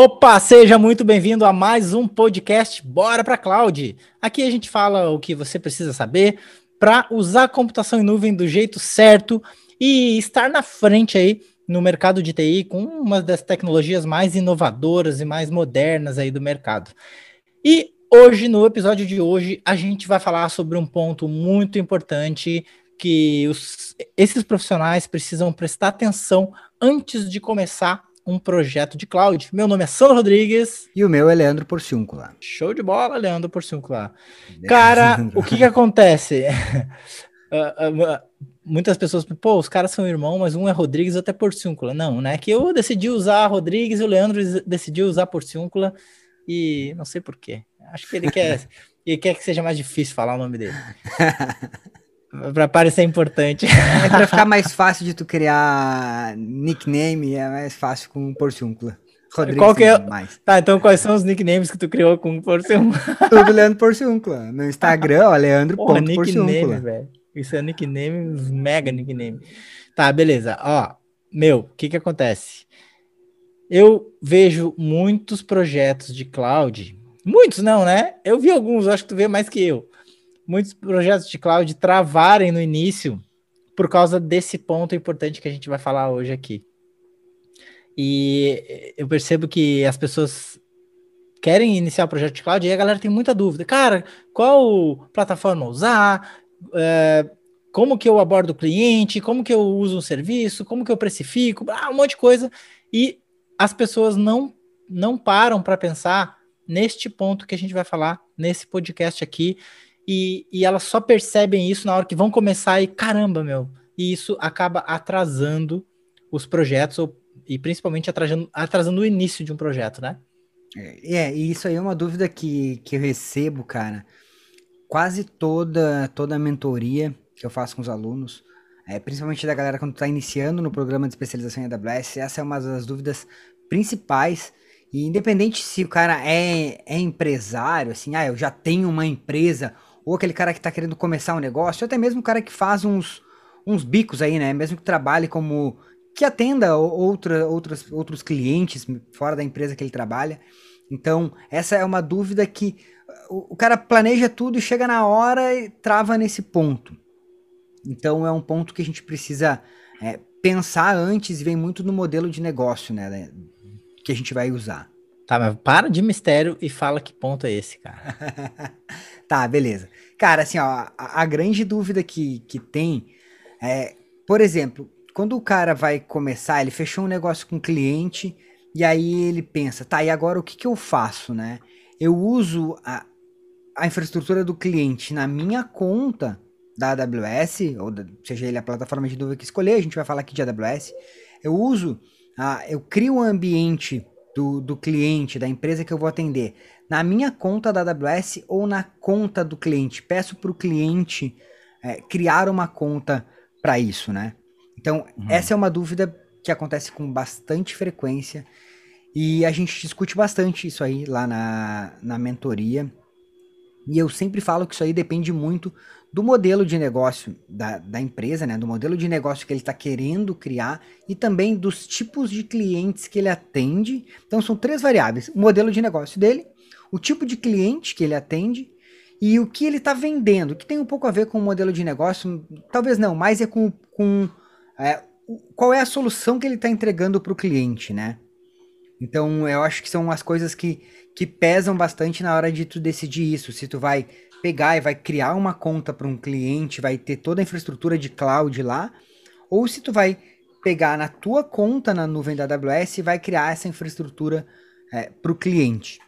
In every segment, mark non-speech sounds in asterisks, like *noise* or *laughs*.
Opa, seja muito bem-vindo a mais um podcast Bora para Cloud. Aqui a gente fala o que você precisa saber para usar a computação em nuvem do jeito certo e estar na frente aí no mercado de TI com uma das tecnologias mais inovadoras e mais modernas aí do mercado. E hoje, no episódio de hoje, a gente vai falar sobre um ponto muito importante que os, esses profissionais precisam prestar atenção antes de começar um projeto de cloud. Meu nome é Sandro Rodrigues. E o meu é Leandro Porciúncula. Show de bola, Leandro Porciúncula. Cara, *laughs* o que que acontece? uh, *laughs* uh, muitas pessoas, pô, os caras são irmãos, mas um é Rodrigues e outro é Porciúncula. Não, né? Que eu decidi usar Rodrigues e o Leandro decidiu usar Porciúncula e não sei porquê. Acho que ele quer, ele *laughs* quer que seja mais difícil falar o nome dele. Pra parecer importante. É pra ficar *laughs* mais fácil de tu criar nickname, é mais fácil com Porciúncula. Rodrigues Qual que é? Mais. Tá, então quais são os nicknames que tu criou com Porciúncula? Tudo Leandro Porciúncula. No Instagram, ó, Leandro Porra, nickname, velho. Isso é nickname, mega nickname. Tá, beleza. Ó, meu, o que que acontece? Eu vejo muitos projetos de cloud, muitos não, né? Eu vi alguns, acho que tu vê mais que eu muitos projetos de cloud travarem no início por causa desse ponto importante que a gente vai falar hoje aqui. E eu percebo que as pessoas querem iniciar o projeto de cloud e a galera tem muita dúvida. Cara, qual plataforma usar? É, como que eu abordo o cliente? Como que eu uso um serviço? Como que eu precifico? Ah, um monte de coisa. E as pessoas não, não param para pensar neste ponto que a gente vai falar nesse podcast aqui, e, e elas só percebem isso na hora que vão começar e caramba, meu. E isso acaba atrasando os projetos ou, e principalmente atrasando, atrasando o início de um projeto, né? É, é, e isso aí é uma dúvida que, que eu recebo, cara. Quase toda toda a mentoria que eu faço com os alunos, é, principalmente da galera quando está iniciando no programa de especialização em AWS, essa é uma das dúvidas principais. E independente se o cara é, é empresário, assim, ah, eu já tenho uma empresa ou aquele cara que está querendo começar um negócio, ou até mesmo o cara que faz uns, uns bicos aí, né? Mesmo que trabalhe como. que atenda outra, outros, outros clientes fora da empresa que ele trabalha. Então, essa é uma dúvida que o, o cara planeja tudo e chega na hora e trava nesse ponto. Então, é um ponto que a gente precisa é, pensar antes e vem muito no modelo de negócio, né? Que a gente vai usar. Tá, mas para de mistério e fala que ponto é esse, cara. *laughs* Tá, beleza. Cara, assim, ó, a, a, grande dúvida que, que tem é, por exemplo, quando o cara vai começar, ele fechou um negócio com o cliente e aí ele pensa, tá, e agora o que, que eu faço, né? Eu uso a, a infraestrutura do cliente na minha conta da AWS, ou da, seja ele a plataforma de nuvem que escolher, a gente vai falar aqui de AWS. Eu uso, a, eu crio um ambiente do, do cliente, da empresa que eu vou atender, na minha conta da AWS ou na conta do cliente. Peço para o cliente é, criar uma conta para isso, né? Então, uhum. essa é uma dúvida que acontece com bastante frequência e a gente discute bastante isso aí lá na, na mentoria. E eu sempre falo que isso aí depende muito do modelo de negócio da, da empresa, né? Do modelo de negócio que ele está querendo criar e também dos tipos de clientes que ele atende. Então são três variáveis: o modelo de negócio dele, o tipo de cliente que ele atende e o que ele está vendendo, que tem um pouco a ver com o modelo de negócio, talvez não, mas é com, com é, qual é a solução que ele está entregando para o cliente, né? Então eu acho que são as coisas que, que pesam bastante na hora de tu decidir isso. Se tu vai pegar e vai criar uma conta para um cliente, vai ter toda a infraestrutura de cloud lá, ou se tu vai pegar na tua conta na nuvem da AWS e vai criar essa infraestrutura é, para o cliente.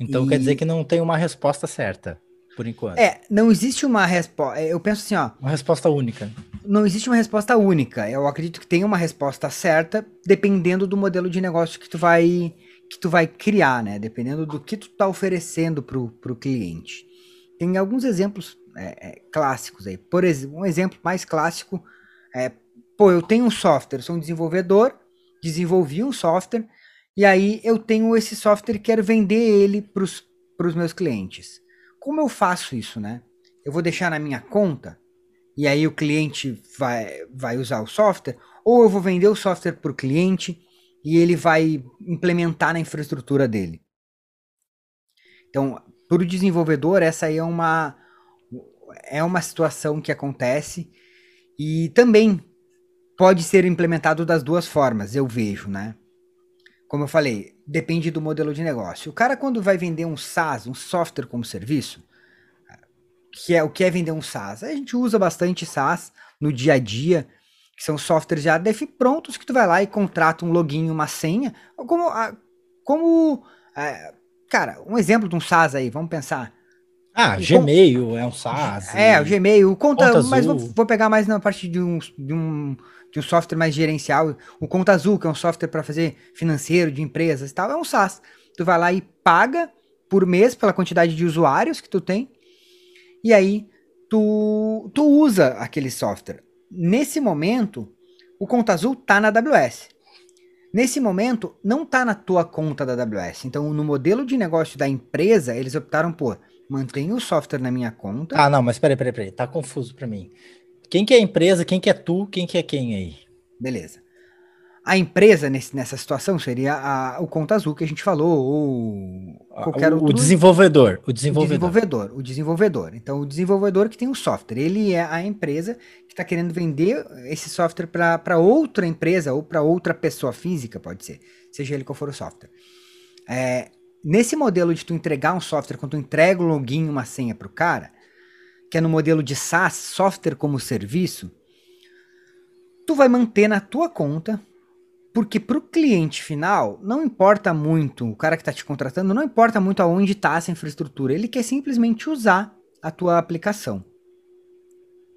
Então e... quer dizer que não tem uma resposta certa, por enquanto. É, não existe uma resposta. É, eu penso assim, ó. Uma resposta única. Não existe uma resposta única. Eu acredito que tem uma resposta certa, dependendo do modelo de negócio que tu vai que tu vai criar, né? Dependendo do que tu tá oferecendo pro, pro cliente. Tem alguns exemplos é, é, clássicos aí. Por exemplo, um exemplo mais clássico é, pô, eu tenho um software, sou um desenvolvedor, desenvolvi um software e aí eu tenho esse software e quero vender ele para os meus clientes. Como eu faço isso, né? Eu vou deixar na minha conta e aí o cliente vai, vai usar o software, ou eu vou vender o software para o cliente e ele vai implementar na infraestrutura dele. Então, para o desenvolvedor, essa aí é uma, é uma situação que acontece e também pode ser implementado das duas formas, eu vejo, né? Como eu falei, depende do modelo de negócio. O cara, quando vai vender um SaaS, um software como serviço, que é o que é vender um SaaS? A gente usa bastante SaaS no dia a dia, que são softwares já def prontos que tu vai lá e contrata um login, uma senha, como, como é, cara, um exemplo de um SaaS aí, vamos pensar. Ah, Gmail é um SaaS. É, o Gmail, conta, conta mas vou, vou, pegar mais na parte de um, de um de um software mais gerencial, o Conta Azul, que é um software para fazer financeiro de empresas e tal, é um SaaS. Tu vai lá e paga por mês pela quantidade de usuários que tu tem, e aí tu, tu usa aquele software. Nesse momento, o Conta Azul tá na AWS. Nesse momento, não tá na tua conta da AWS. Então, no modelo de negócio da empresa, eles optaram por manter o software na minha conta. Ah, não, mas peraí, peraí, peraí. Tá confuso para mim. Quem que é a empresa, quem que é tu, quem que é quem aí? Beleza. A empresa nesse, nessa situação seria a, o Conta Azul que a gente falou, ou qualquer o, outro. O desenvolvedor, o desenvolvedor. O desenvolvedor, o desenvolvedor. Então, o desenvolvedor que tem o software, ele é a empresa que está querendo vender esse software para outra empresa ou para outra pessoa física, pode ser, seja ele qual for o software. É, nesse modelo de tu entregar um software, quando tu entrega um login, uma senha para o cara, que é no modelo de SaaS, software como serviço, tu vai manter na tua conta, porque para o cliente final não importa muito, o cara que está te contratando não importa muito aonde está essa infraestrutura, ele quer simplesmente usar a tua aplicação.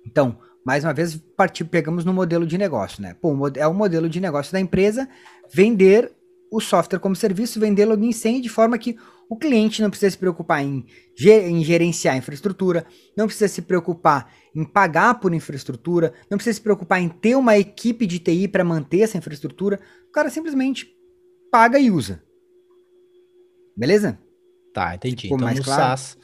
Então, mais uma vez, partir, pegamos no modelo de negócio, né? Pô, é o modelo de negócio da empresa vender o software como serviço, vender login sem de forma que o cliente não precisa se preocupar em, em gerenciar a infraestrutura, não precisa se preocupar em pagar por infraestrutura, não precisa se preocupar em ter uma equipe de TI para manter essa infraestrutura. O cara simplesmente paga e usa. Beleza? Tá, entendi. Ficou então mais no claro? SaaS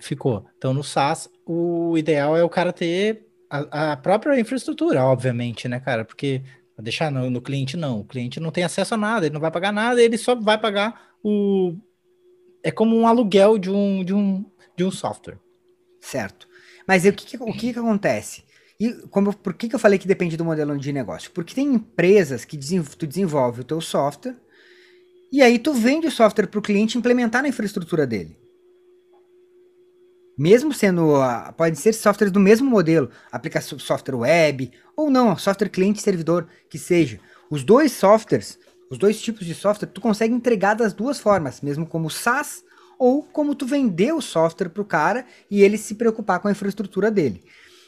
ficou. Então no SaaS o ideal é o cara ter a, a própria infraestrutura, obviamente, né, cara? Porque deixar no, no cliente não, o cliente não tem acesso a nada, ele não vai pagar nada, ele só vai pagar o é como um aluguel de um, de um, de um software. Certo. Mas o que, o que, que acontece? E como, por que, que eu falei que depende do modelo de negócio? Porque tem empresas que tu desenvolve o teu software e aí tu vende o software para o cliente implementar na infraestrutura dele. Mesmo sendo, pode ser softwares do mesmo modelo, aplicação software web, ou não, software cliente servidor, que seja. Os dois softwares os dois tipos de software tu consegue entregar das duas formas, mesmo como SaaS ou como tu vender o software para o cara e ele se preocupar com a infraestrutura dele.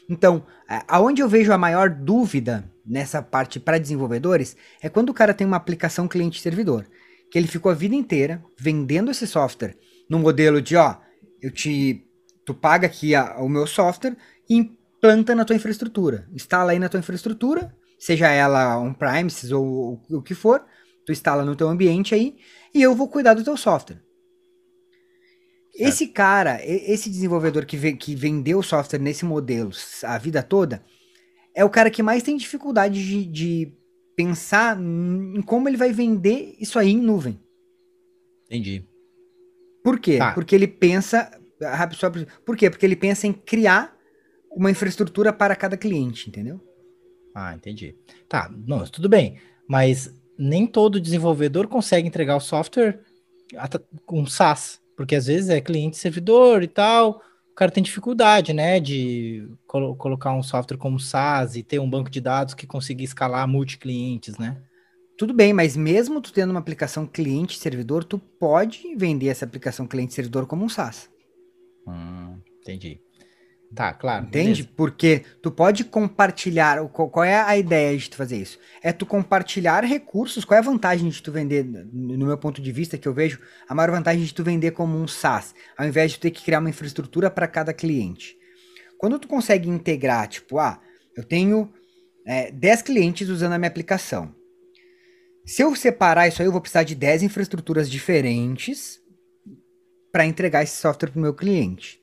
Então, aonde eu vejo a maior dúvida nessa parte para desenvolvedores é quando o cara tem uma aplicação cliente-servidor, que ele ficou a vida inteira vendendo esse software no modelo de, ó, eu te tu paga aqui a, o meu software e implanta na tua infraestrutura, instala aí na tua infraestrutura, seja ela on-premises ou o que for, tu instala no teu ambiente aí e eu vou cuidar do teu software. Certo. Esse cara, esse desenvolvedor que, que vendeu o software nesse modelo a vida toda, é o cara que mais tem dificuldade de, de pensar em como ele vai vender isso aí em nuvem. Entendi. Por quê? Tá. Porque ele pensa. Por quê? Porque ele pensa em criar uma infraestrutura para cada cliente, entendeu? Ah, entendi. Tá, não, tudo bem. Mas nem todo desenvolvedor consegue entregar o software com SaaS, porque às vezes é cliente servidor e tal, o cara tem dificuldade, né, de colo colocar um software como SaaS e ter um banco de dados que consiga escalar multi-clientes, né? Tudo bem, mas mesmo tu tendo uma aplicação cliente-servidor, tu pode vender essa aplicação cliente-servidor como um SaaS. Hum, entendi. Tá, claro. Entende? Beleza. Porque tu pode compartilhar. Qual é a ideia de tu fazer isso? É tu compartilhar recursos. Qual é a vantagem de tu vender, no meu ponto de vista, que eu vejo, a maior vantagem de tu vender como um SaaS, ao invés de ter que criar uma infraestrutura para cada cliente. Quando tu consegue integrar, tipo, ah, eu tenho é, 10 clientes usando a minha aplicação. Se eu separar isso aí, eu vou precisar de 10 infraestruturas diferentes para entregar esse software para o meu cliente.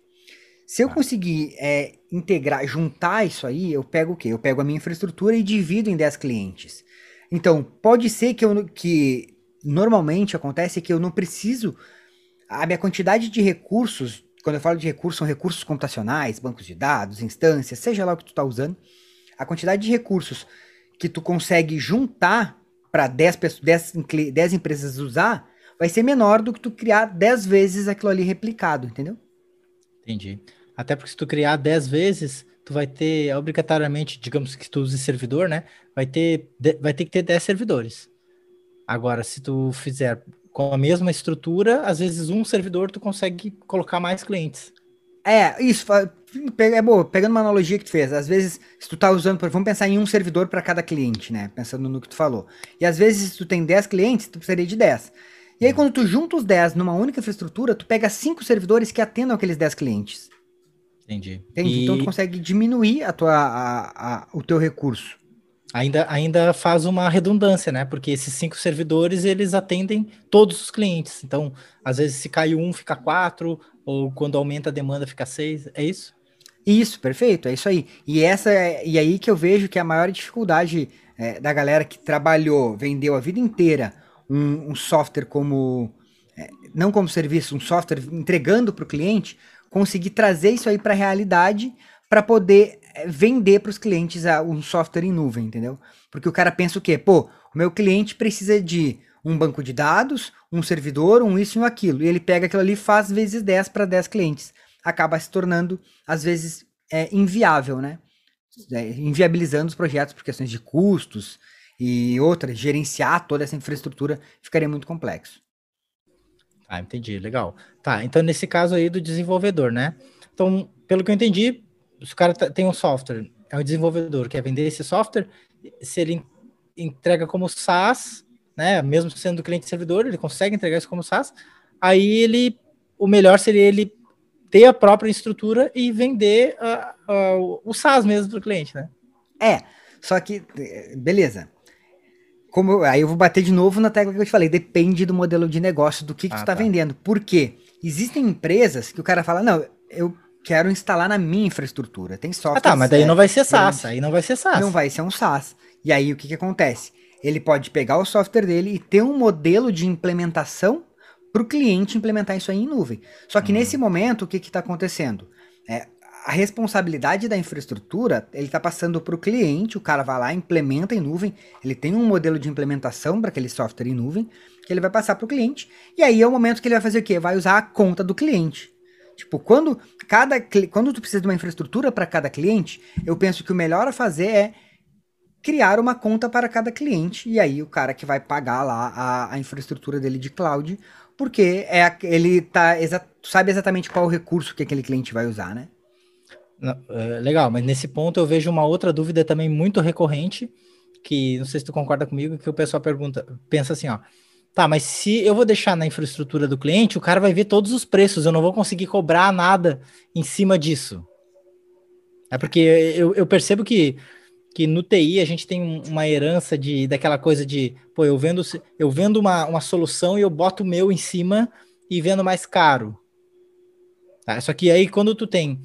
Se eu conseguir é, integrar, juntar isso aí, eu pego o quê? Eu pego a minha infraestrutura e divido em 10 clientes. Então, pode ser que, eu, que normalmente acontece que eu não preciso. A minha quantidade de recursos, quando eu falo de recursos, são recursos computacionais, bancos de dados, instâncias, seja lá o que tu está usando. A quantidade de recursos que tu consegue juntar para 10, 10, 10 empresas usar vai ser menor do que tu criar 10 vezes aquilo ali replicado, entendeu? Entendi. Até porque se tu criar 10 vezes, tu vai ter obrigatoriamente, digamos que tu use servidor, né? Vai ter, vai ter que ter 10 servidores. Agora, se tu fizer com a mesma estrutura, às vezes um servidor tu consegue colocar mais clientes. É, isso, é boa, pegando uma analogia que tu fez, às vezes, se tu tá usando, vamos pensar em um servidor para cada cliente, né? Pensando no que tu falou. E às vezes, se tu tem 10 clientes, tu precisaria de 10. E aí, quando tu junta os 10 numa única infraestrutura, tu pega 5 servidores que atendam aqueles 10 clientes. Entendi. Entende? E... Então tu consegue diminuir a tua, a, a, o teu recurso. Ainda, ainda faz uma redundância, né? Porque esses cinco servidores, eles atendem todos os clientes. Então, às vezes, se cai um, fica quatro, ou quando aumenta a demanda, fica seis. É isso? Isso, perfeito, é isso aí. E essa é, e aí que eu vejo que a maior dificuldade é, da galera que trabalhou, vendeu a vida inteira um, um software como. É, não como serviço, um software entregando para o cliente, conseguir trazer isso aí para a realidade para poder é, vender para os clientes um software em nuvem, entendeu? Porque o cara pensa o quê? Pô, o meu cliente precisa de um banco de dados, um servidor, um isso e um aquilo. E ele pega aquilo ali e faz vezes 10 para 10 clientes. Acaba se tornando, às vezes, é, inviável, né? É, inviabilizando os projetos por questões de custos e outras. Gerenciar toda essa infraestrutura ficaria muito complexo. Ah, entendi, legal. Tá, então nesse caso aí do desenvolvedor, né? Então, pelo que eu entendi, se o cara tá, tem um software, é o desenvolvedor, quer vender esse software, se ele entrega como SaaS, né? Mesmo sendo cliente servidor, ele consegue entregar isso como SaaS, aí ele, o melhor seria ele ter a própria estrutura e vender uh, uh, o SaaS mesmo para o cliente, né? É, só que, beleza como aí eu vou bater de novo na tecla que eu te falei, depende do modelo de negócio, do que, que ah, tu tá, tá vendendo. Por quê? Existem empresas que o cara fala, não, eu quero instalar na minha infraestrutura. Tem software. Ah, tá, mas daí é, não vai ser SaaS, aí não vai ser SaaS. Não vai ser um SaaS. E aí o que, que acontece? Ele pode pegar o software dele e ter um modelo de implementação para o cliente implementar isso aí em nuvem. Só que hum. nesse momento, o que está acontecendo? A responsabilidade da infraestrutura, ele está passando para o cliente, o cara vai lá, implementa em nuvem, ele tem um modelo de implementação para aquele software em nuvem, que ele vai passar para o cliente, e aí é o momento que ele vai fazer o quê? Vai usar a conta do cliente. Tipo, quando cada quando tu precisa de uma infraestrutura para cada cliente, eu penso que o melhor a fazer é criar uma conta para cada cliente, e aí o cara que vai pagar lá a, a infraestrutura dele de cloud, porque é ele tá exa sabe exatamente qual o recurso que aquele cliente vai usar, né? É, legal, mas nesse ponto eu vejo uma outra dúvida também muito recorrente, que não sei se tu concorda comigo, que o pessoal pergunta, pensa assim, ó, tá, mas se eu vou deixar na infraestrutura do cliente, o cara vai ver todos os preços, eu não vou conseguir cobrar nada em cima disso. É porque eu, eu percebo que, que no TI a gente tem uma herança de daquela coisa de, pô, eu vendo, eu vendo uma, uma solução e eu boto o meu em cima e vendo mais caro. Tá? Só que aí quando tu tem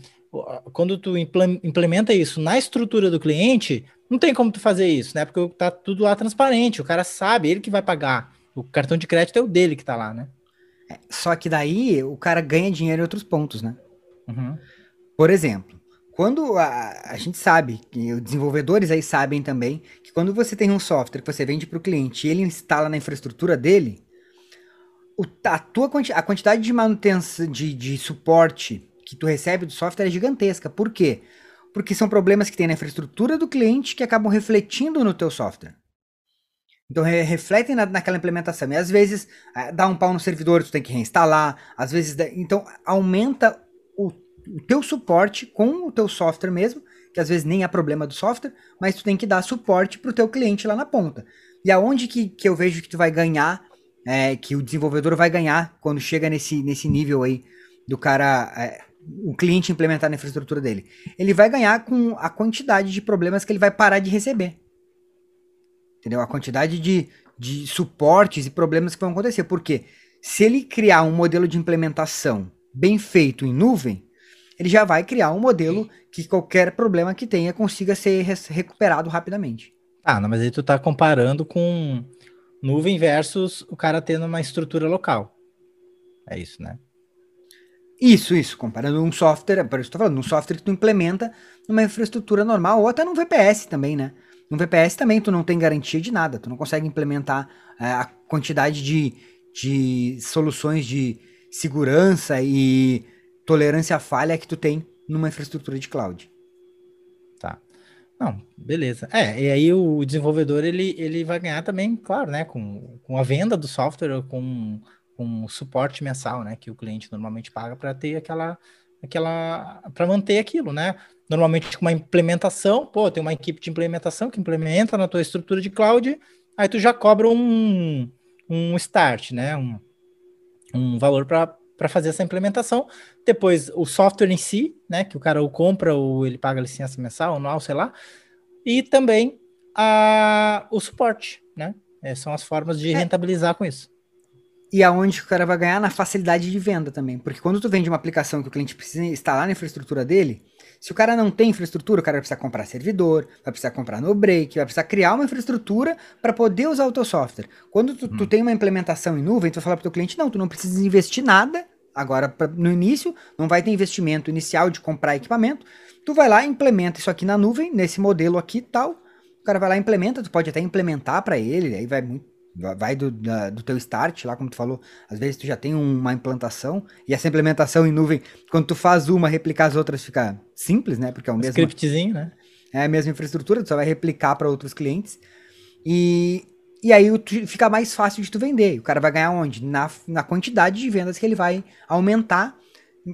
quando tu implementa isso na estrutura do cliente, não tem como tu fazer isso, né? Porque tá tudo lá transparente, o cara sabe, ele que vai pagar. O cartão de crédito é o dele que tá lá, né? É, só que daí o cara ganha dinheiro em outros pontos, né? Uhum. Por exemplo, quando a, a gente sabe, e os desenvolvedores aí sabem também, que quando você tem um software que você vende para o cliente e ele instala na infraestrutura dele, o, a, tua, a quantidade de manutenção, de, de suporte que tu recebe do software é gigantesca. Por quê? Porque são problemas que tem na infraestrutura do cliente que acabam refletindo no teu software. Então re refletem na, naquela implementação. E às vezes é, dá um pau no servidor, tu tem que reinstalar. Às vezes, então aumenta o, o teu suporte com o teu software mesmo, que às vezes nem é problema do software, mas tu tem que dar suporte para o teu cliente lá na ponta. E aonde que, que eu vejo que tu vai ganhar, é, que o desenvolvedor vai ganhar quando chega nesse, nesse nível aí do cara é, o cliente implementar na infraestrutura dele. Ele vai ganhar com a quantidade de problemas que ele vai parar de receber. Entendeu? A quantidade de, de suportes e problemas que vão acontecer. Porque se ele criar um modelo de implementação bem feito em nuvem, ele já vai criar um modelo que qualquer problema que tenha consiga ser recuperado rapidamente. Ah, não, mas aí tu tá comparando com nuvem versus o cara tendo uma estrutura local. É isso, né? Isso, isso. Comparando um software, por isso tô falando, um software que tu implementa numa infraestrutura normal, ou até num VPS também, né? No VPS também tu não tem garantia de nada, tu não consegue implementar é, a quantidade de, de soluções de segurança e tolerância à falha que tu tem numa infraestrutura de cloud. Tá. Não, beleza. É, e aí o desenvolvedor ele, ele vai ganhar também, claro, né? Com, com a venda do software, com com suporte mensal, né, que o cliente normalmente paga para ter aquela aquela para manter aquilo, né? Normalmente com uma implementação, pô, tem uma equipe de implementação que implementa na tua estrutura de cloud, aí tu já cobra um, um start, né? Um, um valor para fazer essa implementação. Depois o software em si, né, que o cara ou compra ou ele paga licença mensal, anual, sei lá. E também a, o suporte, né? É, são as formas de é. rentabilizar com isso. E aonde o cara vai ganhar? Na facilidade de venda também. Porque quando tu vende uma aplicação que o cliente precisa instalar na infraestrutura dele, se o cara não tem infraestrutura, o cara vai precisar comprar servidor, vai precisar comprar no break, vai precisar criar uma infraestrutura para poder usar o teu software. Quando tu, hum. tu, tem uma implementação em nuvem, tu vai falar para o teu cliente, não, tu não precisa investir nada, agora pra, no início, não vai ter investimento inicial de comprar equipamento, tu vai lá, implementa isso aqui na nuvem, nesse modelo aqui tal, o cara vai lá e implementa, tu pode até implementar para ele, aí vai muito Vai do, da, do teu start, lá como tu falou, às vezes tu já tem uma implantação, e essa implementação em nuvem, quando tu faz uma, replicar as outras fica simples, né? Porque é o mesmo. Scriptzinho, né? É a mesma infraestrutura, tu só vai replicar para outros clientes. E, e aí fica mais fácil de tu vender. O cara vai ganhar onde? Na, na quantidade de vendas que ele vai aumentar,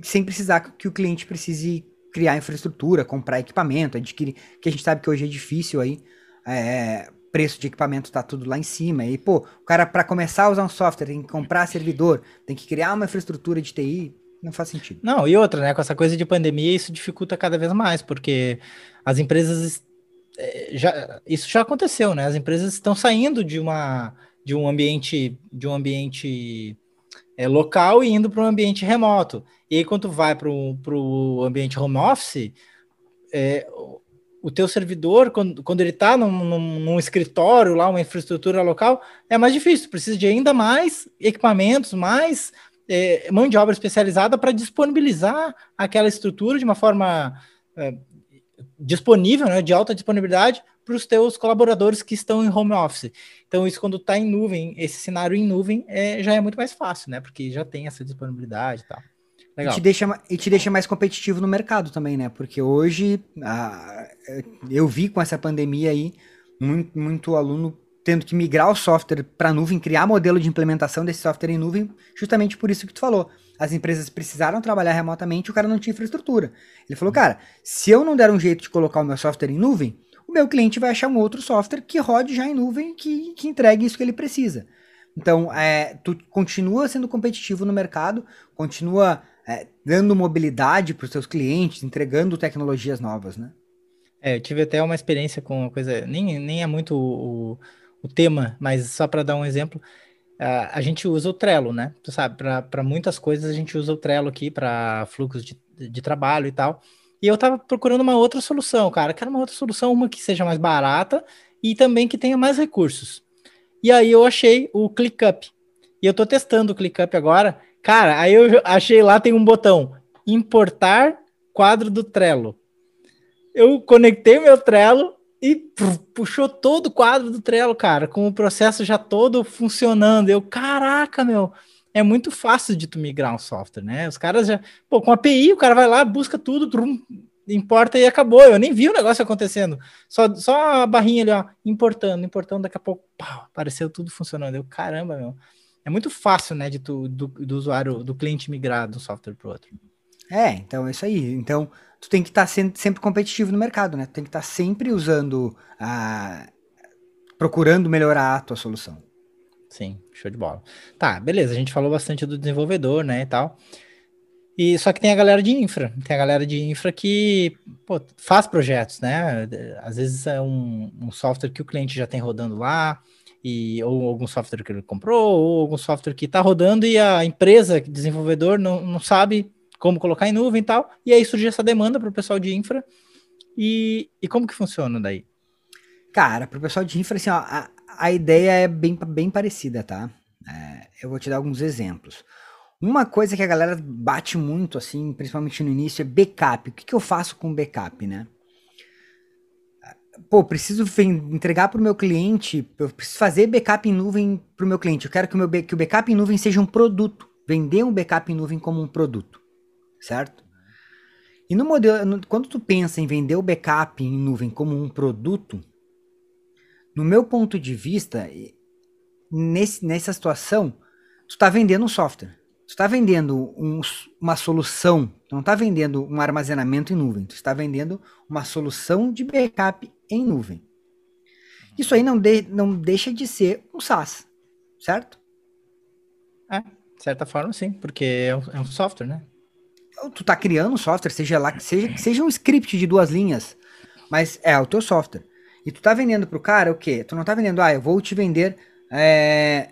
sem precisar que o cliente precise criar infraestrutura, comprar equipamento, adquirir. Que a gente sabe que hoje é difícil aí. É, preço de equipamento tá tudo lá em cima. E, pô, o cara, para começar a usar um software, tem que comprar servidor, tem que criar uma infraestrutura de TI. Não faz sentido. Não, e outra, né? Com essa coisa de pandemia, isso dificulta cada vez mais, porque as empresas. Eh, já, isso já aconteceu, né? As empresas estão saindo de, uma, de um ambiente, de um ambiente é, local e indo para um ambiente remoto. E aí, quando vai para o ambiente home office, é, o teu servidor, quando, quando ele está num, num, num, escritório lá, uma infraestrutura local, é mais difícil, precisa de ainda mais equipamentos, mais é, mão de obra especializada para disponibilizar aquela estrutura de uma forma é, disponível, né, de alta disponibilidade para os teus colaboradores que estão em home office. Então, isso quando está em nuvem, esse cenário em nuvem é, já é muito mais fácil, né? Porque já tem essa disponibilidade e tal. Legal. E te, deixa, e te deixa mais competitivo no mercado também, né? Porque hoje a, eu vi com essa pandemia aí muito, muito aluno tendo que migrar o software para nuvem, criar modelo de implementação desse software em nuvem, justamente por isso que tu falou. As empresas precisaram trabalhar remotamente, o cara não tinha infraestrutura. Ele falou, cara, se eu não der um jeito de colocar o meu software em nuvem, o meu cliente vai achar um outro software que rode já em nuvem que, que entregue isso que ele precisa. Então, é, tu continua sendo competitivo no mercado, continua é, dando mobilidade para os seus clientes, entregando tecnologias novas, né? É, eu tive até uma experiência com uma coisa, nem, nem é muito o, o tema, mas só para dar um exemplo, a, a gente usa o Trello, né? Tu sabe, para muitas coisas a gente usa o Trello aqui para fluxos de, de trabalho e tal. E eu tava procurando uma outra solução, cara. Quero uma outra solução, uma que seja mais barata e também que tenha mais recursos. E aí eu achei o ClickUp. E eu tô testando o ClickUp agora Cara, aí eu achei lá, tem um botão, importar quadro do Trello. Eu conectei meu Trello e puxou todo o quadro do Trello, cara, com o processo já todo funcionando. Eu, caraca, meu, é muito fácil de tu migrar um software, né? Os caras já, pô, com API, o cara vai lá, busca tudo, trum, importa e acabou. Eu nem vi o negócio acontecendo. Só, só a barrinha ali, ó, importando, importando, daqui a pouco, pá, apareceu tudo funcionando. Eu, caramba, meu é muito fácil, né, de tu, do, do usuário, do cliente migrar de um software para outro. É, então é isso aí. Então, tu tem que estar tá sempre competitivo no mercado, né? Tu tem que estar tá sempre usando a procurando melhorar a tua solução. Sim, show de bola. Tá, beleza, a gente falou bastante do desenvolvedor, né, e tal. E só que tem a galera de infra, tem a galera de infra que pô, faz projetos, né? Às vezes é um, um software que o cliente já tem rodando lá, e ou algum software que ele comprou, ou algum software que está rodando e a empresa, desenvolvedor, não, não sabe como colocar em nuvem e tal, e aí surge essa demanda para o pessoal de infra. E, e como que funciona daí? Cara, pro pessoal de infra, assim, ó, a, a ideia é bem, bem parecida, tá? É, eu vou te dar alguns exemplos. Uma coisa que a galera bate muito, assim, principalmente no início, é backup. O que, que eu faço com backup, né? Pô, preciso entregar para o meu cliente, eu preciso fazer backup em nuvem para o meu cliente. Eu quero que o, meu, que o backup em nuvem seja um produto. Vender um backup em nuvem como um produto, certo? E no modelo, no, quando tu pensa em vender o backup em nuvem como um produto, no meu ponto de vista, nesse, nessa situação, tu está vendendo um software. Tu está vendendo um, uma solução, tu não está vendendo um armazenamento em nuvem, tu está vendendo uma solução de backup em nuvem. Isso aí não, de, não deixa de ser um SaaS, certo? É, de certa forma sim, porque é um, é um software, né? Então, tu está criando um software, seja lá que seja, que seja um script de duas linhas, mas é o teu software. E tu está vendendo para o cara o quê? Tu não está vendendo, ah, eu vou te vender é,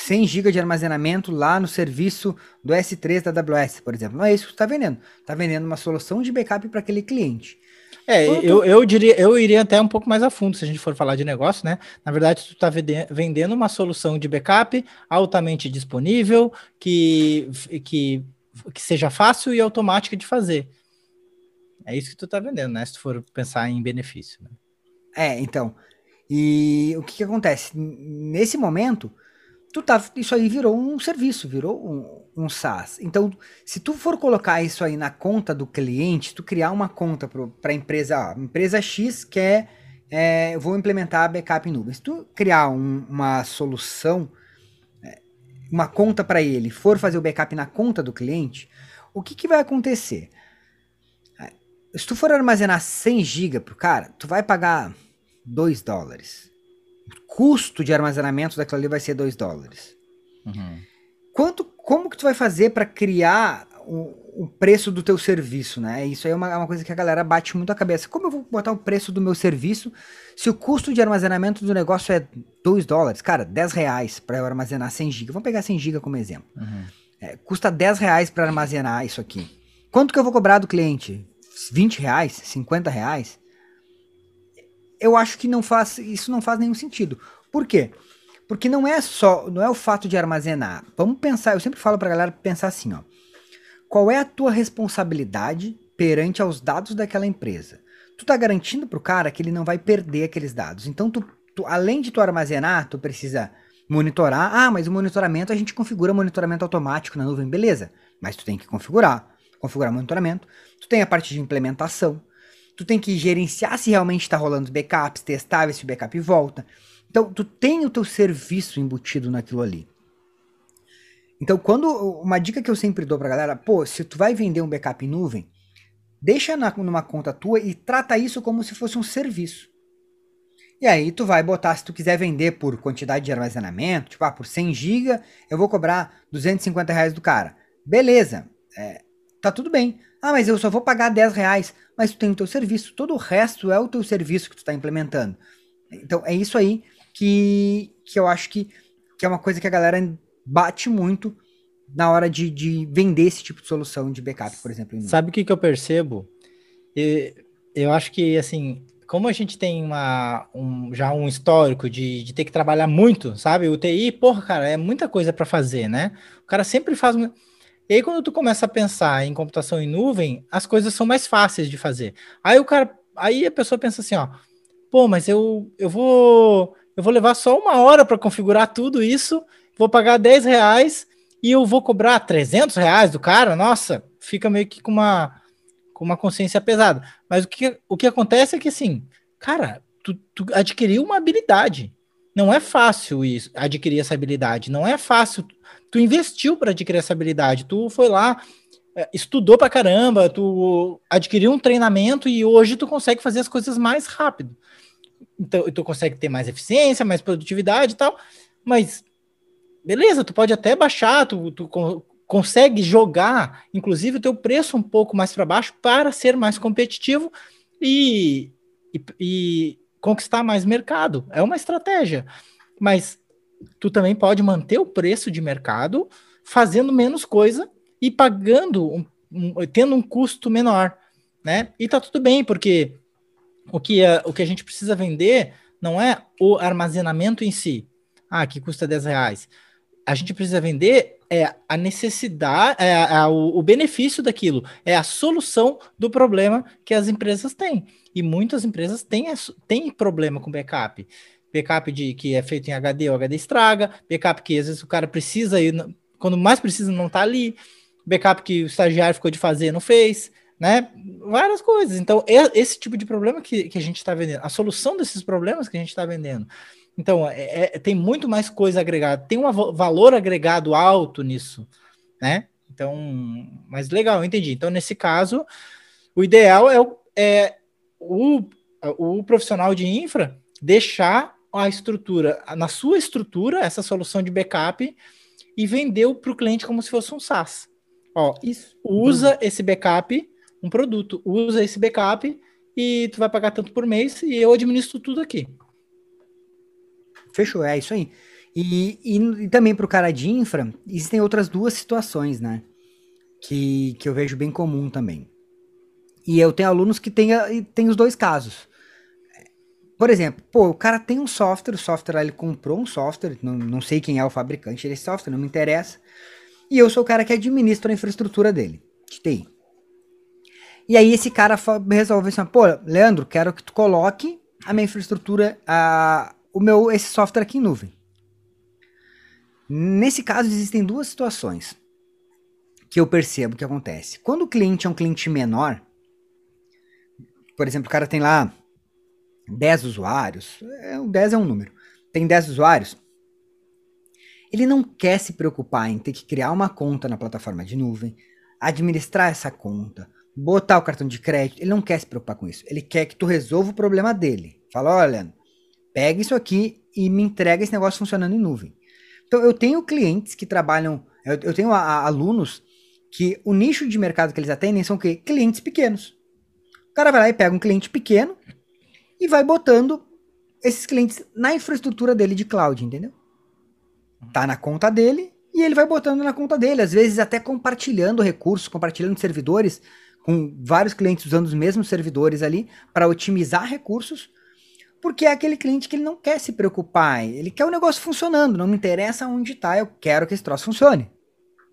100 GB de armazenamento lá no serviço do S3 da AWS, por exemplo. Não é isso que você está vendendo. Está vendendo uma solução de backup para aquele cliente. É, eu, eu diria, eu iria até um pouco mais a fundo se a gente for falar de negócio, né? Na verdade, tu está vendendo uma solução de backup altamente disponível, que, que, que seja fácil e automática de fazer. É isso que tu está vendendo, né? Se tu for pensar em benefício. Né? É, então. E o que, que acontece? Nesse momento, tu tá, isso aí virou um serviço, virou um, um SaaS. Então, se tu for colocar isso aí na conta do cliente, tu criar uma conta para empresa, ó, empresa X quer, é, vou implementar backup em nuvem. Se tu criar um, uma solução, é, uma conta para ele, for fazer o backup na conta do cliente, o que, que vai acontecer? É, se tu for armazenar 100 GB pro cara, tu vai pagar 2 dólares custo de armazenamento daquilo ali vai ser 2 dólares. Uhum. Quanto, como que tu vai fazer para criar o, o, preço do teu serviço, né? Isso aí é uma, é uma, coisa que a galera bate muito a cabeça. Como eu vou botar o preço do meu serviço se o custo de armazenamento do negócio é 2 dólares? Cara, 10 reais para eu armazenar 100 GB. Vamos pegar 100 GB como exemplo. Uhum. É, custa 10 reais para armazenar isso aqui. Quanto que eu vou cobrar do cliente? 20 reais? 50 reais? Eu acho que não faz, isso não faz nenhum sentido. Por quê? Porque não é só, não é o fato de armazenar. Vamos pensar, eu sempre falo pra galera pensar assim, ó. Qual é a tua responsabilidade perante aos dados daquela empresa? Tu tá garantindo pro cara que ele não vai perder aqueles dados. Então, tu, tu além de tu armazenar, tu precisa monitorar. Ah, mas o monitoramento a gente configura monitoramento automático na nuvem, beleza? Mas tu tem que configurar, configurar monitoramento. Tu tem a parte de implementação tu tem que gerenciar se realmente está rolando os backups, testar se o backup volta. Então, tu tem o teu serviço embutido naquilo ali. Então, quando uma dica que eu sempre dou pra galera, pô, se tu vai vender um backup em nuvem, deixa na, numa conta tua e trata isso como se fosse um serviço. E aí tu vai botar, se tu quiser vender por quantidade de armazenamento, tipo, ah, por 100 GB, eu vou cobrar 250 reais do cara. Beleza, é, tá tudo bem. Ah, mas eu só vou pagar 10 reais. Mas tu tem o teu serviço, todo o resto é o teu serviço que tu está implementando. Então é isso aí que, que eu acho que, que é uma coisa que a galera bate muito na hora de, de vender esse tipo de solução de backup, por exemplo. Sabe o que, que eu percebo? Eu, eu acho que, assim, como a gente tem uma, um, já um histórico de, de ter que trabalhar muito, sabe? O TI, porra, cara, é muita coisa para fazer, né? O cara sempre faz. E aí, quando tu começa a pensar em computação em nuvem, as coisas são mais fáceis de fazer. Aí o cara, aí a pessoa pensa assim, ó, pô, mas eu, eu vou eu vou levar só uma hora para configurar tudo isso, vou pagar 10 reais e eu vou cobrar 300 reais do cara, nossa, fica meio que com uma, com uma consciência pesada. Mas o que, o que acontece é que, assim, cara, tu, tu adquiriu uma habilidade. Não é fácil isso, adquirir essa habilidade. Não é fácil tu investiu para adquirir essa habilidade, tu foi lá, é, estudou pra caramba, tu adquiriu um treinamento e hoje tu consegue fazer as coisas mais rápido. Então, tu consegue ter mais eficiência, mais produtividade e tal, mas beleza, tu pode até baixar, tu, tu consegue jogar, inclusive, o teu preço um pouco mais para baixo para ser mais competitivo e, e, e conquistar mais mercado. É uma estratégia. Mas tu também pode manter o preço de mercado fazendo menos coisa e pagando, um, um, tendo um custo menor, né? E tá tudo bem, porque o que, é, o que a gente precisa vender não é o armazenamento em si, ah, que custa 10 reais. A gente precisa vender é a necessidade, é o, o, benefício daquilo, é a solução do problema que as empresas têm. E muitas empresas têm, têm problema com backup. Backup de, que é feito em HD, o HD estraga, backup que às vezes o cara precisa ir, quando mais precisa não está ali, backup que o estagiário ficou de fazer não fez, né? Várias coisas. Então, é esse tipo de problema que, que a gente está vendendo, a solução desses problemas que a gente está vendendo. Então, é, é, tem muito mais coisa agregada, tem um valor agregado alto nisso, né? Então, mas legal, entendi. Então, nesse caso, o ideal é, é o, o profissional de infra deixar a estrutura, na sua estrutura, essa solução de backup e vender para o cliente como se fosse um SaaS. Ó, Isso. usa esse backup, um produto, usa esse backup e tu vai pagar tanto por mês e eu administro tudo aqui. Fechou, é isso aí. E, e, e também para o cara de infra, existem outras duas situações, né? Que, que eu vejo bem comum também. E eu tenho alunos que têm, têm os dois casos. Por exemplo, pô, o cara tem um software, o software ele comprou um software, não, não sei quem é o fabricante desse software, não me interessa. E eu sou o cara que administra a infraestrutura dele, de TI. E aí esse cara resolve assim, pô, Leandro, quero que tu coloque a minha infraestrutura, a, o meu esse software aqui em nuvem. Nesse caso existem duas situações que eu percebo que acontece. Quando o cliente é um cliente menor, por exemplo, o cara tem lá 10 usuários, é, 10 é um número, tem 10 usuários, ele não quer se preocupar em ter que criar uma conta na plataforma de nuvem, administrar essa conta, botar o cartão de crédito, ele não quer se preocupar com isso. Ele quer que tu resolva o problema dele. Fala, olha, pega isso aqui e me entrega esse negócio funcionando em nuvem. Então, eu tenho clientes que trabalham, eu, eu tenho a, a, alunos que o nicho de mercado que eles atendem são o quê? Clientes pequenos. O cara vai lá e pega um cliente pequeno e vai botando esses clientes na infraestrutura dele de cloud, entendeu? Tá na conta dele e ele vai botando na conta dele, às vezes até compartilhando recursos, compartilhando servidores com vários clientes usando os mesmos servidores ali para otimizar recursos porque é aquele cliente que ele não quer se preocupar, ele quer o negócio funcionando, não me interessa onde tá, eu quero que esse troço funcione.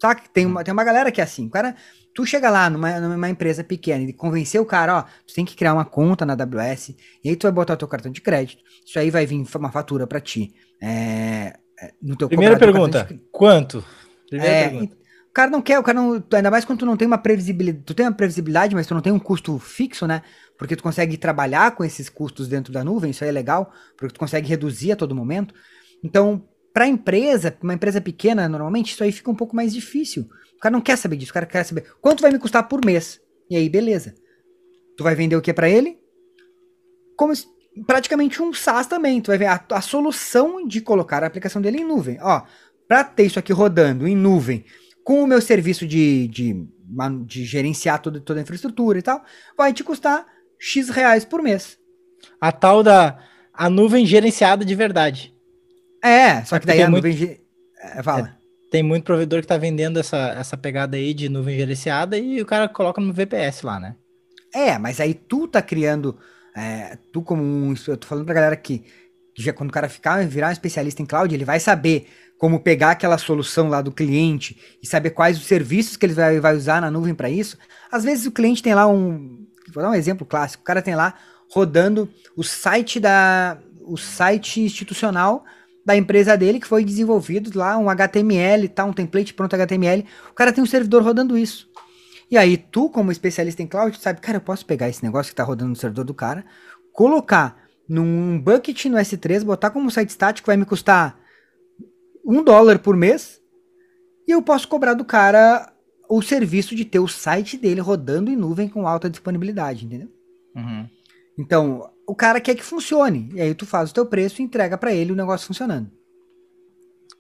Saca? Tem uma, tem uma galera que é assim, o cara, tu chega lá numa, numa empresa pequena e convencer o cara, ó, tu tem que criar uma conta na AWS, e aí tu vai botar o teu cartão de crédito, isso aí vai vir uma fatura para ti. É, é, no teu Primeira pergunta, de... quanto? Primeira é, pergunta. O cara não quer, o cara não, ainda mais quando tu não tem uma previsibilidade, tu tem uma previsibilidade, mas tu não tem um custo fixo, né? porque tu consegue trabalhar com esses custos dentro da nuvem, isso aí é legal, porque tu consegue reduzir a todo momento. Então, para empresa, uma empresa pequena, normalmente, isso aí fica um pouco mais difícil. O cara não quer saber disso, o cara quer saber quanto vai me custar por mês. E aí, beleza. Tu vai vender o que para ele? Como praticamente um SaaS também. Tu vai ver a, a solução de colocar a aplicação dele em nuvem. Ó, para ter isso aqui rodando em nuvem, com o meu serviço de, de, de gerenciar toda, toda a infraestrutura e tal, vai te custar X reais por mês. A tal da a nuvem gerenciada de verdade. É, só que daí a nuvem. Muito, é, fala. Tem muito provedor que tá vendendo essa, essa pegada aí de nuvem gerenciada e o cara coloca no VPS lá, né? É, mas aí tu tá criando. É, tu, como um. Eu tô falando pra galera que, que já quando o cara ficar, virar um especialista em cloud, ele vai saber como pegar aquela solução lá do cliente e saber quais os serviços que ele vai, vai usar na nuvem para isso. Às vezes o cliente tem lá um, Vou dar um exemplo clássico. O cara tem lá rodando o site da o site institucional da empresa dele que foi desenvolvido lá um HTML, tá, um template pronto HTML. O cara tem um servidor rodando isso. E aí tu, como especialista em cloud, sabe, cara, eu posso pegar esse negócio que tá rodando no servidor do cara, colocar num bucket no S3, botar como site estático, vai me custar um dólar por mês, e eu posso cobrar do cara o serviço de ter o site dele rodando em nuvem com alta disponibilidade, entendeu? Uhum. Então, o cara quer que funcione. E aí tu faz o teu preço e entrega para ele o negócio funcionando.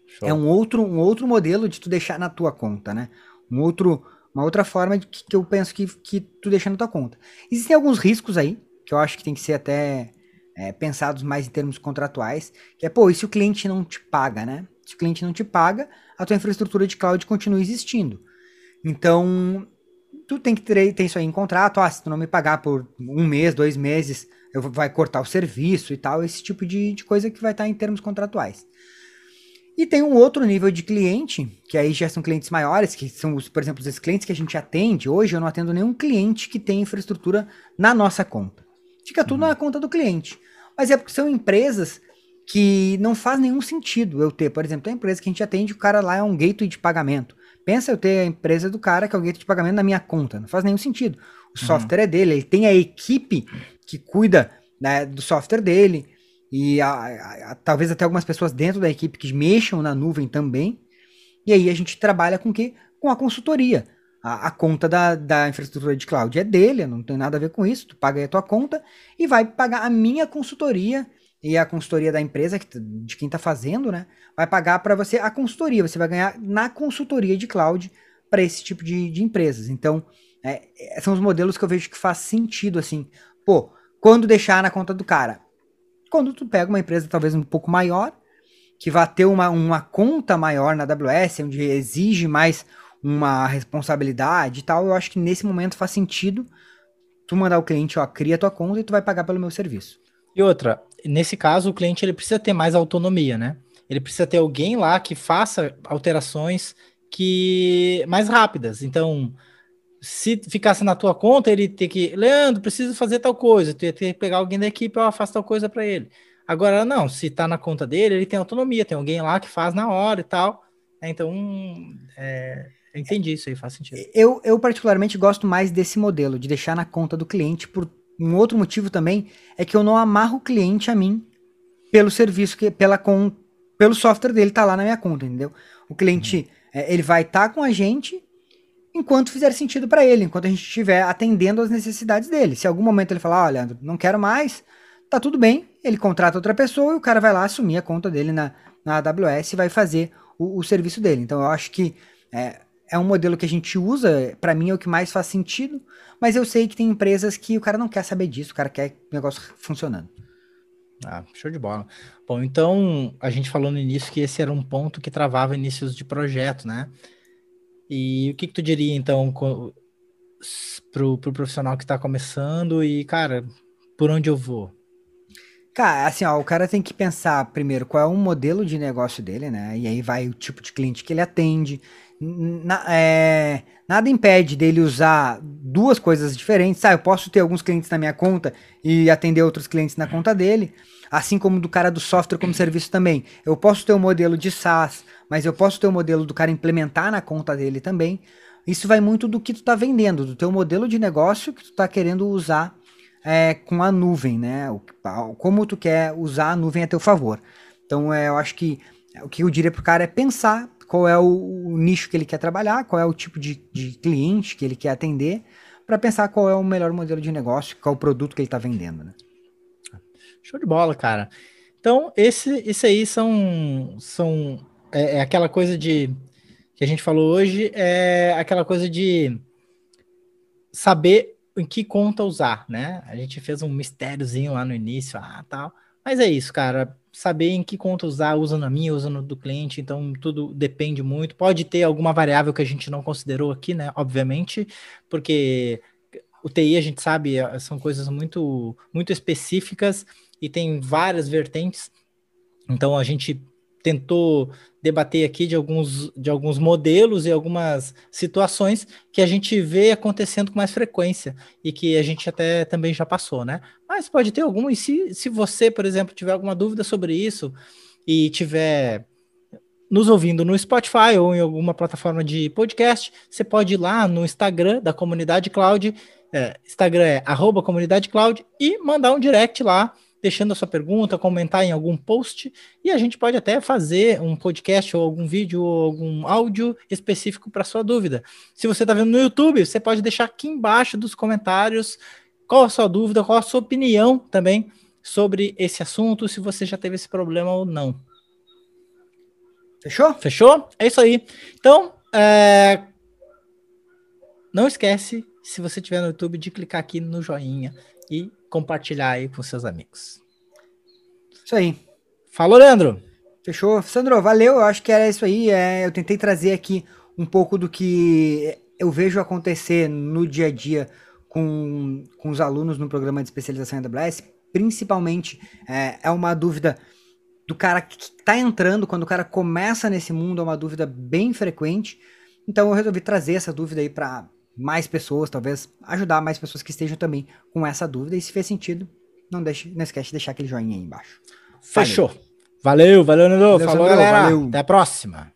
Show. É um outro, um outro modelo de tu deixar na tua conta, né? Um outro, uma outra forma de que, que eu penso que, que tu deixa na tua conta. Existem alguns riscos aí, que eu acho que tem que ser até é, pensados mais em termos contratuais, que é, pô, e se o cliente não te paga, né? Se o cliente não te paga, a tua infraestrutura de cloud continua existindo. Então, tu tem que ter, ter isso aí em contrato. Ah, se tu não me pagar por um mês, dois meses, eu vai cortar o serviço e tal, esse tipo de, de coisa que vai estar em termos contratuais. E tem um outro nível de cliente, que aí já são clientes maiores, que são, os, por exemplo, os clientes que a gente atende. Hoje eu não atendo nenhum cliente que tem infraestrutura na nossa conta. Fica tudo uhum. na conta do cliente. Mas é porque são empresas que não faz nenhum sentido eu ter, por exemplo, a empresa que a gente atende, o cara lá é um gateway de pagamento. Pensa eu ter a empresa do cara que é o gateway de pagamento na minha conta. Não faz nenhum sentido. O uhum. software é dele, ele tem a equipe que cuida né, do software dele e a, a, a, talvez até algumas pessoas dentro da equipe que mexam na nuvem também. E aí a gente trabalha com que? Com a consultoria. A, conta da, da infraestrutura de cloud é dele, não tem nada a ver com isso. Tu paga aí a tua conta e vai pagar a minha consultoria e a consultoria da empresa, de quem está fazendo, né? Vai pagar para você a consultoria. Você vai ganhar na consultoria de cloud para esse tipo de, de empresas. Então, é, são os modelos que eu vejo que faz sentido, assim. Pô, quando deixar na conta do cara? Quando tu pega uma empresa talvez um pouco maior, que vai ter uma, uma conta maior na AWS, onde exige mais uma responsabilidade e tal, eu acho que nesse momento faz sentido tu mandar o cliente, ó, cria tua conta e tu vai pagar pelo meu serviço. E outra, nesse caso o cliente ele precisa ter mais autonomia, né? Ele precisa ter alguém lá que faça alterações que mais rápidas. Então, se ficasse na tua conta, ele ter que, Leandro, preciso fazer tal coisa, tu ia ter que pegar alguém da equipe, eu faço tal coisa para ele. Agora, não, se tá na conta dele, ele tem autonomia, tem alguém lá que faz na hora e tal. Né? Então, é, eu entendi isso aí, faz sentido. Eu, eu particularmente gosto mais desse modelo, de deixar na conta do cliente, por um outro motivo também, é que eu não amarro o cliente a mim pelo serviço, que pela com, pelo software dele tá lá na minha conta, entendeu? O cliente, uhum. é, ele vai estar tá com a gente enquanto fizer sentido para ele, enquanto a gente estiver atendendo às necessidades dele. Se em algum momento ele falar, olha, não quero mais, tá tudo bem, ele contrata outra pessoa e o cara vai lá assumir a conta dele na, na AWS e vai fazer o, o serviço dele. Então eu acho que é, é um modelo que a gente usa, para mim é o que mais faz sentido, mas eu sei que tem empresas que o cara não quer saber disso, o cara quer o negócio funcionando. Ah, show de bola. Bom, então a gente falou no início que esse era um ponto que travava inícios de projeto, né? E o que, que tu diria, então, pro, pro profissional que está começando e, cara, por onde eu vou? Cara, assim, ó, o cara tem que pensar primeiro qual é o modelo de negócio dele, né? E aí vai o tipo de cliente que ele atende. Na, é, nada impede dele usar duas coisas diferentes. Sabe, eu posso ter alguns clientes na minha conta e atender outros clientes na conta dele. Assim como do cara do software como serviço também. Eu posso ter um modelo de SaaS, mas eu posso ter o um modelo do cara implementar na conta dele também. Isso vai muito do que tu tá vendendo, do teu modelo de negócio que tu tá querendo usar é, com a nuvem, né? Como tu quer usar a nuvem a teu favor. Então, é, eu acho que o que eu diria pro cara é pensar qual é o, o nicho que ele quer trabalhar, qual é o tipo de, de cliente que ele quer atender, para pensar qual é o melhor modelo de negócio, qual é o produto que ele está vendendo, né? Show de bola, cara. Então, esse, esse aí são, são é, é, aquela coisa de que a gente falou hoje, é aquela coisa de saber em que conta usar, né? A gente fez um mistériozinho lá no início, ah, tal. Mas é isso, cara. Saber em que conta usar, usa na minha, usa no do cliente, então tudo depende muito. Pode ter alguma variável que a gente não considerou aqui, né? Obviamente, porque o TI a gente sabe é, são coisas muito muito específicas e tem várias vertentes. Então a gente tentou debater aqui de alguns, de alguns modelos e algumas situações que a gente vê acontecendo com mais frequência e que a gente até também já passou, né? Mas pode ter algum, e se, se você, por exemplo, tiver alguma dúvida sobre isso e tiver nos ouvindo no Spotify ou em alguma plataforma de podcast, você pode ir lá no Instagram da Comunidade Cloud, é, Instagram é arroba Comunidade Cloud, e mandar um direct lá deixando a sua pergunta, comentar em algum post, e a gente pode até fazer um podcast ou algum vídeo ou algum áudio específico para sua dúvida. Se você está vendo no YouTube, você pode deixar aqui embaixo dos comentários qual a sua dúvida, qual a sua opinião também sobre esse assunto, se você já teve esse problema ou não. Fechou? Fechou? É isso aí. Então, é... não esquece, se você estiver no YouTube, de clicar aqui no joinha e compartilhar aí com seus amigos. Isso aí. Falou, Leandro. Fechou. Sandro, valeu. Eu acho que era isso aí. É, eu tentei trazer aqui um pouco do que eu vejo acontecer no dia a dia com, com os alunos no programa de especialização em AWS, principalmente é, é uma dúvida do cara que está entrando, quando o cara começa nesse mundo, é uma dúvida bem frequente. Então eu resolvi trazer essa dúvida aí para mais pessoas, talvez ajudar mais pessoas que estejam também com essa dúvida. E se fez sentido, não, deixe, não esquece de deixar aquele joinha aí embaixo. Fechou. Valeu, valeu, Nando. Falou, galera. Valeu. Até a próxima.